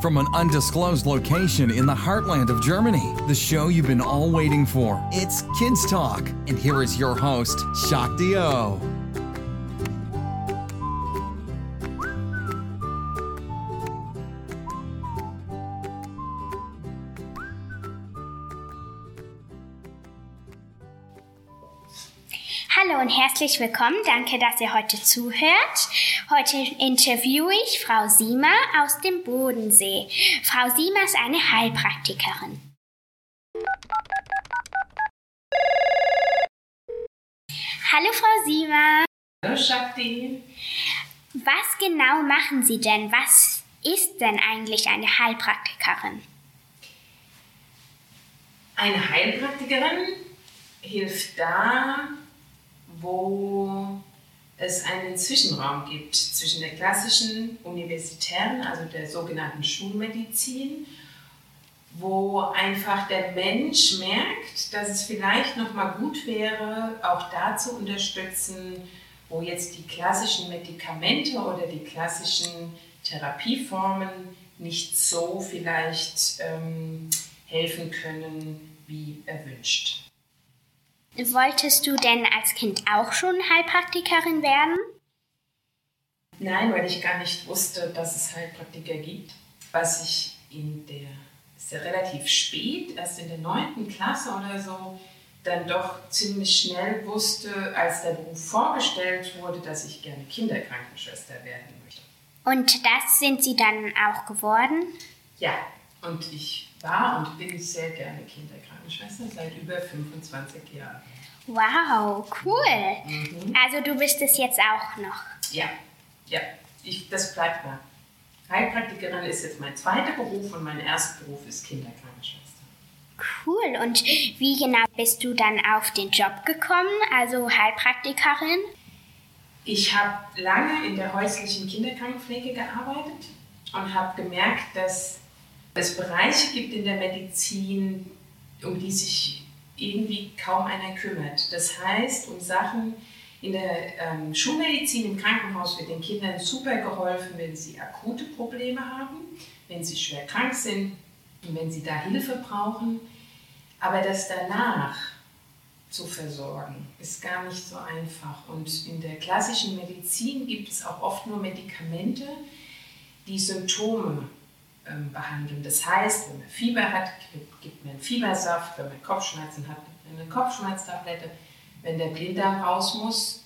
from an undisclosed location in the heartland of Germany. The show you've been all waiting for. It's Kids Talk, and here is your host, Shakti O. Hallo und herzlich willkommen. Danke, dass ihr heute zuhört. Heute interviewe ich Frau Sima aus dem Bodensee. Frau Sima ist eine Heilpraktikerin. Hallo, Frau Sima. Hallo, Shakti. Was genau machen Sie denn? Was ist denn eigentlich eine Heilpraktikerin? Eine Heilpraktikerin hilft da, wo es einen Zwischenraum gibt zwischen der klassischen universitären, also der sogenannten Schulmedizin, wo einfach der Mensch merkt, dass es vielleicht noch mal gut wäre, auch da zu unterstützen, wo jetzt die klassischen Medikamente oder die klassischen Therapieformen nicht so vielleicht ähm, helfen können, wie erwünscht. Wolltest du denn als Kind auch schon Heilpraktikerin werden? Nein, weil ich gar nicht wusste, dass es Heilpraktiker gibt. Was ich in der, ist ja relativ spät, erst in der neunten Klasse oder so, dann doch ziemlich schnell wusste, als der Beruf vorgestellt wurde, dass ich gerne Kinderkrankenschwester werden möchte. Und das sind Sie dann auch geworden? Ja, und ich war und bin sehr gerne Kinderkrankenschwester seit über 25 Jahren. Wow, cool. Mhm. Also du bist es jetzt auch noch. Ja, ja, ich, das bleibt da. Heilpraktikerin ist jetzt mein zweiter Beruf und mein erster Beruf ist Kinderkrankenschwester. Cool. Und wie genau bist du dann auf den Job gekommen, also Heilpraktikerin? Ich habe lange in der häuslichen Kinderkrankenpflege gearbeitet und habe gemerkt, dass es Bereiche gibt in der Medizin, um die sich irgendwie kaum einer kümmert. Das heißt, um Sachen in der ähm, Schulmedizin im Krankenhaus wird den Kindern super geholfen, wenn sie akute Probleme haben, wenn sie schwer krank sind und wenn sie da Hilfe brauchen. Aber das danach zu versorgen, ist gar nicht so einfach. Und in der klassischen Medizin gibt es auch oft nur Medikamente, die Symptome behandeln. Das heißt, wenn man Fieber hat, gibt man Fiebersaft, wenn man Kopfschmerzen hat, gibt man eine Kopfschmerztablette. Wenn der Blinddarm raus muss,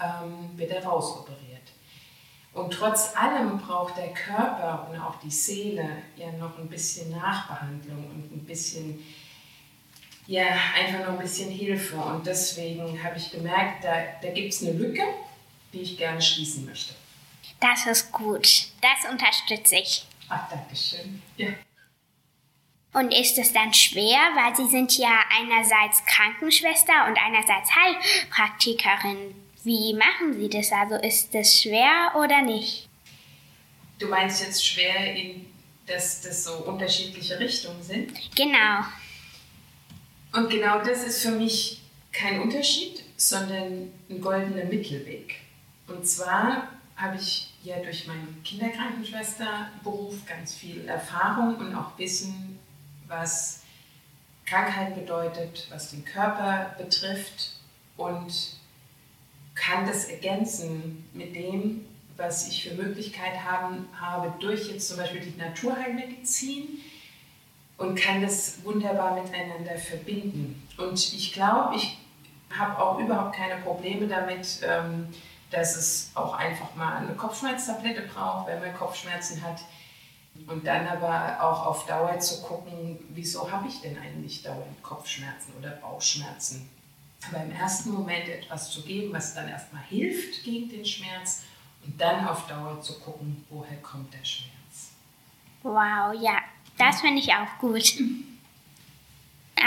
ähm, wird er rausoperiert. Und trotz allem braucht der Körper und auch die Seele ja noch ein bisschen Nachbehandlung und ein bisschen, ja, einfach noch ein bisschen Hilfe. Und deswegen habe ich gemerkt, da, da gibt es eine Lücke, die ich gerne schließen möchte. Das ist gut. Das unterstütze ich. Ach, danke schön. Ja. Und ist es dann schwer, weil Sie sind ja einerseits Krankenschwester und einerseits Heilpraktikerin. Wie machen Sie das? Also ist das schwer oder nicht? Du meinst jetzt schwer, in, dass das so unterschiedliche Richtungen sind? Genau. Und genau das ist für mich kein Unterschied, sondern ein goldener Mittelweg. Und zwar habe ich ja durch meinen Kinderkrankenschwesterberuf ganz viel Erfahrung und auch Wissen, was Krankheit bedeutet, was den Körper betrifft und kann das ergänzen mit dem, was ich für Möglichkeit haben, habe durch jetzt zum Beispiel die Naturheilmedizin und kann das wunderbar miteinander verbinden. Und ich glaube, ich habe auch überhaupt keine Probleme damit, ähm, dass es auch einfach mal eine Kopfschmerztablette braucht, wenn man Kopfschmerzen hat. Und dann aber auch auf Dauer zu gucken, wieso habe ich denn eigentlich dauernd Kopfschmerzen oder Bauchschmerzen. Aber im ersten Moment etwas zu geben, was dann erstmal hilft gegen den Schmerz und dann auf Dauer zu gucken, woher kommt der Schmerz. Wow, ja, das finde ich auch gut.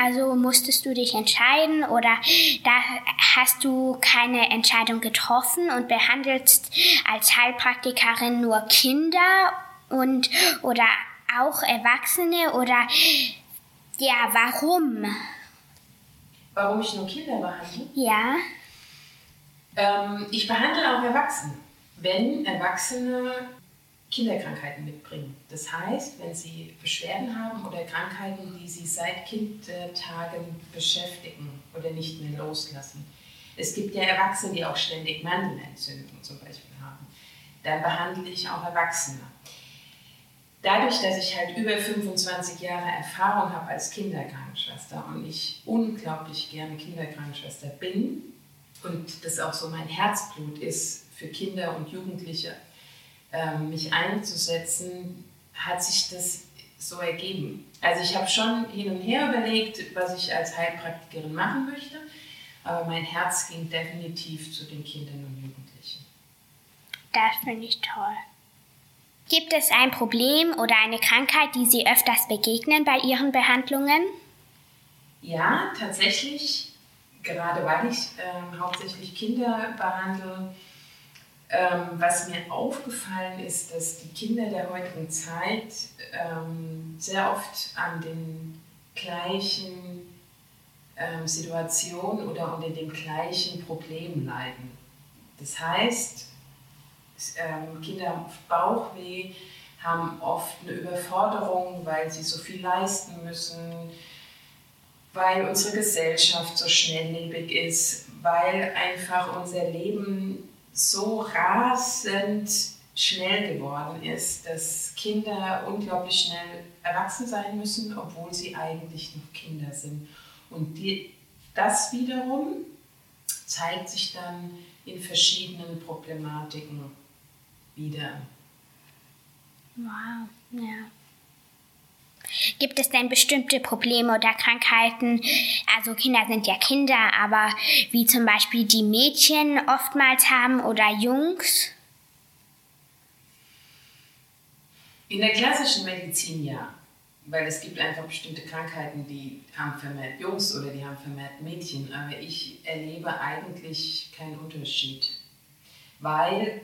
Also musstest du dich entscheiden oder da hast du keine Entscheidung getroffen und behandelst als Heilpraktikerin nur Kinder und oder auch Erwachsene oder ja, warum? Warum ich nur Kinder behandle? Ja. Ähm, ich behandle auch Erwachsene. Wenn Erwachsene Kinderkrankheiten mitbringen. Das heißt, wenn sie Beschwerden haben oder Krankheiten, die sie seit Kindtagen beschäftigen oder nicht mehr loslassen. Es gibt ja Erwachsene, die auch ständig Mandelentzündung zum Beispiel haben. Dann behandle ich auch Erwachsene. Dadurch, dass ich halt über 25 Jahre Erfahrung habe als Kinderkrankenschwester und ich unglaublich gerne Kinderkrankenschwester bin und das auch so mein Herzblut ist, für Kinder und Jugendliche ähm, mich einzusetzen, hat sich das so ergeben. Also ich habe schon hin und her überlegt, was ich als Heilpraktikerin machen möchte, aber mein Herz ging definitiv zu den Kindern und Jugendlichen. Das finde ich toll. Gibt es ein Problem oder eine Krankheit, die Sie öfters begegnen bei Ihren Behandlungen? Ja, tatsächlich, gerade weil ich äh, hauptsächlich Kinder behandle, ähm, was mir aufgefallen ist, dass die Kinder der heutigen Zeit ähm, sehr oft an den gleichen ähm, Situationen oder unter dem gleichen Problem leiden. Das heißt, ähm, Kinder haben Bauchweh, haben oft eine Überforderung, weil sie so viel leisten müssen, weil unsere Gesellschaft so schnelllebig ist, weil einfach unser Leben so rasend schnell geworden ist, dass Kinder unglaublich schnell erwachsen sein müssen, obwohl sie eigentlich noch Kinder sind. Und die, das wiederum zeigt sich dann in verschiedenen Problematiken wieder. Wow, ja. Gibt es denn bestimmte Probleme oder Krankheiten? Also Kinder sind ja Kinder, aber wie zum Beispiel die Mädchen oftmals haben oder Jungs? In der klassischen Medizin ja, weil es gibt einfach bestimmte Krankheiten, die haben vermehrt Jungs oder die haben vermehrt Mädchen, aber ich erlebe eigentlich keinen Unterschied, weil,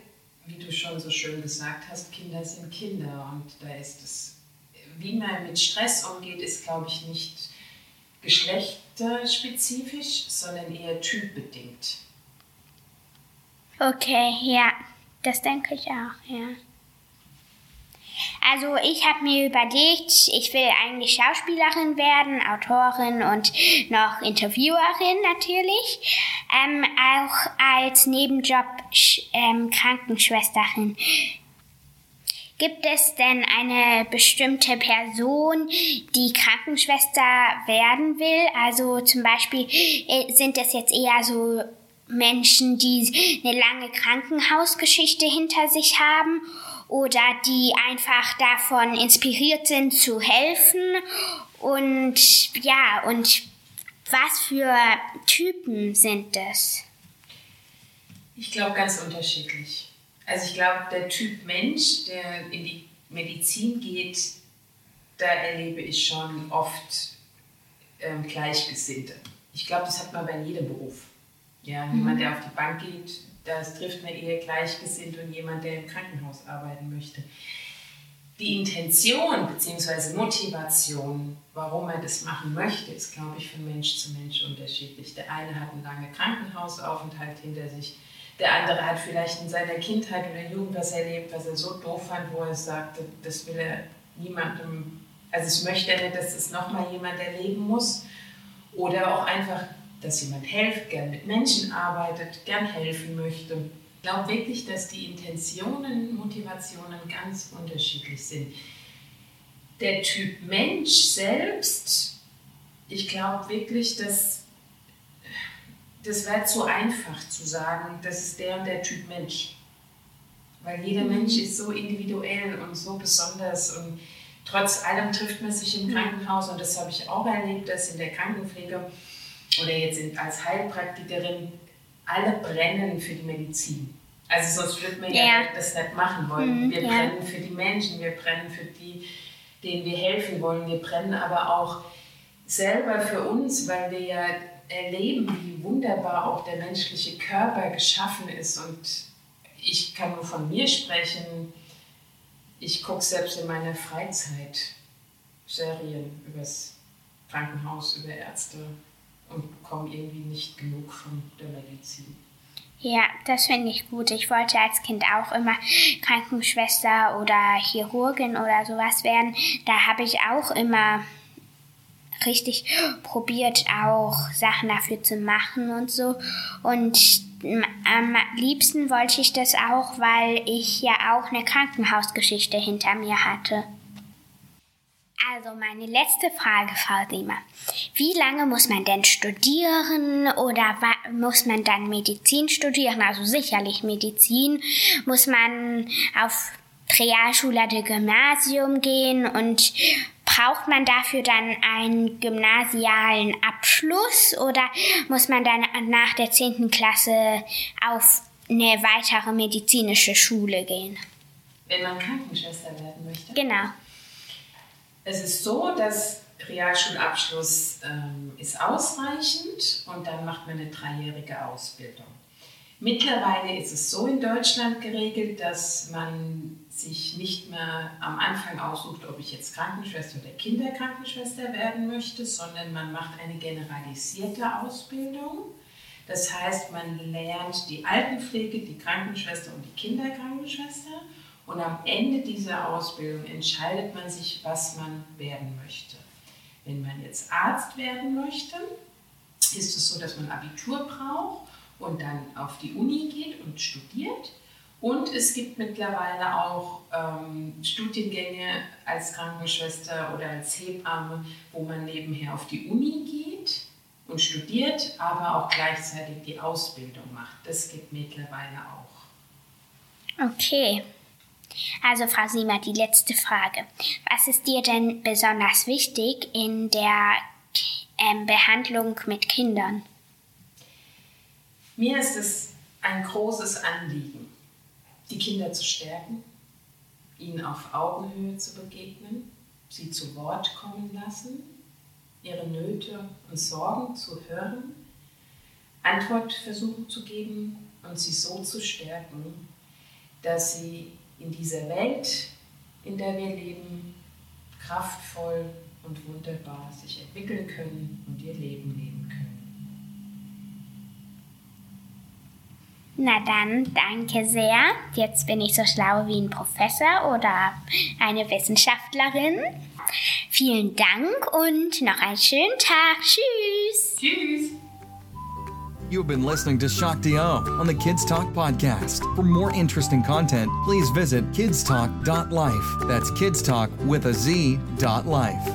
wie du schon so schön gesagt hast, Kinder sind Kinder und da ist es wie man mit Stress umgeht, ist, glaube ich, nicht geschlechterspezifisch, sondern eher typbedingt. Okay, ja, das denke ich auch, ja. Also ich habe mir überlegt, ich will eigentlich Schauspielerin werden, Autorin und noch Interviewerin natürlich, ähm, auch als Nebenjob ähm, Krankenschwesterin. Gibt es denn eine bestimmte Person, die Krankenschwester werden will? Also zum Beispiel äh, sind es jetzt eher so Menschen, die eine lange Krankenhausgeschichte hinter sich haben oder die einfach davon inspiriert sind zu helfen und ja, und was für Typen sind das? Ich glaube ganz unterschiedlich. Also ich glaube, der Typ Mensch, der in die Medizin geht, da erlebe ich schon oft ähm, Gleichgesinnte. Ich glaube, das hat man bei jedem Beruf. Ja, mhm. jemand, der auf die Bank geht, das trifft man eher gleichgesinnt und jemand, der im Krankenhaus arbeiten möchte. Die Intention bzw. Motivation, warum man das machen möchte, ist, glaube ich, von Mensch zu Mensch unterschiedlich. Der eine hat einen langen Krankenhausaufenthalt hinter sich, der andere hat vielleicht in seiner Kindheit oder Jugend was erlebt, was er so doof fand, wo er sagte, das will er niemandem, also es möchte er nicht, dass es nochmal jemand erleben muss. Oder auch einfach, dass jemand hilft, gern mit Menschen arbeitet, gern helfen möchte. Ich glaube wirklich, dass die Intentionen, Motivationen ganz unterschiedlich sind. Der Typ Mensch selbst, ich glaube wirklich, dass das wäre zu einfach zu sagen, das ist der und der Typ Mensch. Weil jeder mhm. Mensch ist so individuell und so besonders und trotz allem trifft man sich im Krankenhaus und das habe ich auch erlebt, dass in der Krankenpflege oder jetzt als Heilpraktikerin alle brennen für die Medizin. Also sonst würde man ja, ja das nicht machen wollen. Mhm, wir ja. brennen für die Menschen, wir brennen für die, denen wir helfen wollen. Wir brennen aber auch selber für uns, weil wir ja erleben, wie wunderbar auch der menschliche Körper geschaffen ist. Und ich kann nur von mir sprechen. Ich gucke selbst in meiner Freizeit Serien übers Krankenhaus, über Ärzte und bekomme irgendwie nicht genug von der Medizin. Ja, das finde ich gut. Ich wollte als Kind auch immer Krankenschwester oder Chirurgin oder sowas werden. Da habe ich auch immer richtig probiert, auch Sachen dafür zu machen und so. Und am liebsten wollte ich das auch, weil ich ja auch eine Krankenhausgeschichte hinter mir hatte. Also meine letzte Frage, Frau Siemer. Wie lange muss man denn studieren oder muss man dann Medizin studieren? Also sicherlich Medizin. Muss man auf Realschule oder Gymnasium gehen und braucht man dafür dann einen gymnasialen Abschluss oder muss man dann nach der 10. Klasse auf eine weitere medizinische Schule gehen? Wenn man Krankenschwester werden möchte. Genau. Es ist so, dass Realschulabschluss ähm, ist ausreichend und dann macht man eine dreijährige Ausbildung. Mittlerweile ist es so in Deutschland geregelt, dass man sich nicht mehr am Anfang aussucht, ob ich jetzt Krankenschwester oder Kinderkrankenschwester werden möchte, sondern man macht eine generalisierte Ausbildung. Das heißt, man lernt die Altenpflege, die Krankenschwester und die Kinderkrankenschwester und am Ende dieser Ausbildung entscheidet man sich, was man werden möchte. Wenn man jetzt Arzt werden möchte, ist es so, dass man Abitur braucht und dann auf die Uni geht und studiert. Und es gibt mittlerweile auch ähm, Studiengänge als Krankenschwester oder als Hebamme, wo man nebenher auf die Uni geht und studiert, aber auch gleichzeitig die Ausbildung macht. Das gibt mittlerweile auch. Okay. Also Frau Siemer, die letzte Frage. Was ist dir denn besonders wichtig in der ähm, Behandlung mit Kindern? Mir ist es ein großes Anliegen, die Kinder zu stärken, ihnen auf Augenhöhe zu begegnen, sie zu Wort kommen lassen, ihre Nöte und Sorgen zu hören, Antwort versuchen zu geben und sie so zu stärken, dass sie in dieser Welt, in der wir leben, kraftvoll und wunderbar sich entwickeln können und ihr Leben leben Na dann, danke sehr. Jetzt bin ich so schlau wie ein Professor oder eine Wissenschaftlerin. Vielen Dank und noch einen schönen Tag. Tschüss. Tschüss. You've been listening to Shock Do on the Kids Talk podcast. For more interesting content, please visit kidstalk.life. That's kidstalk with a Z dot life.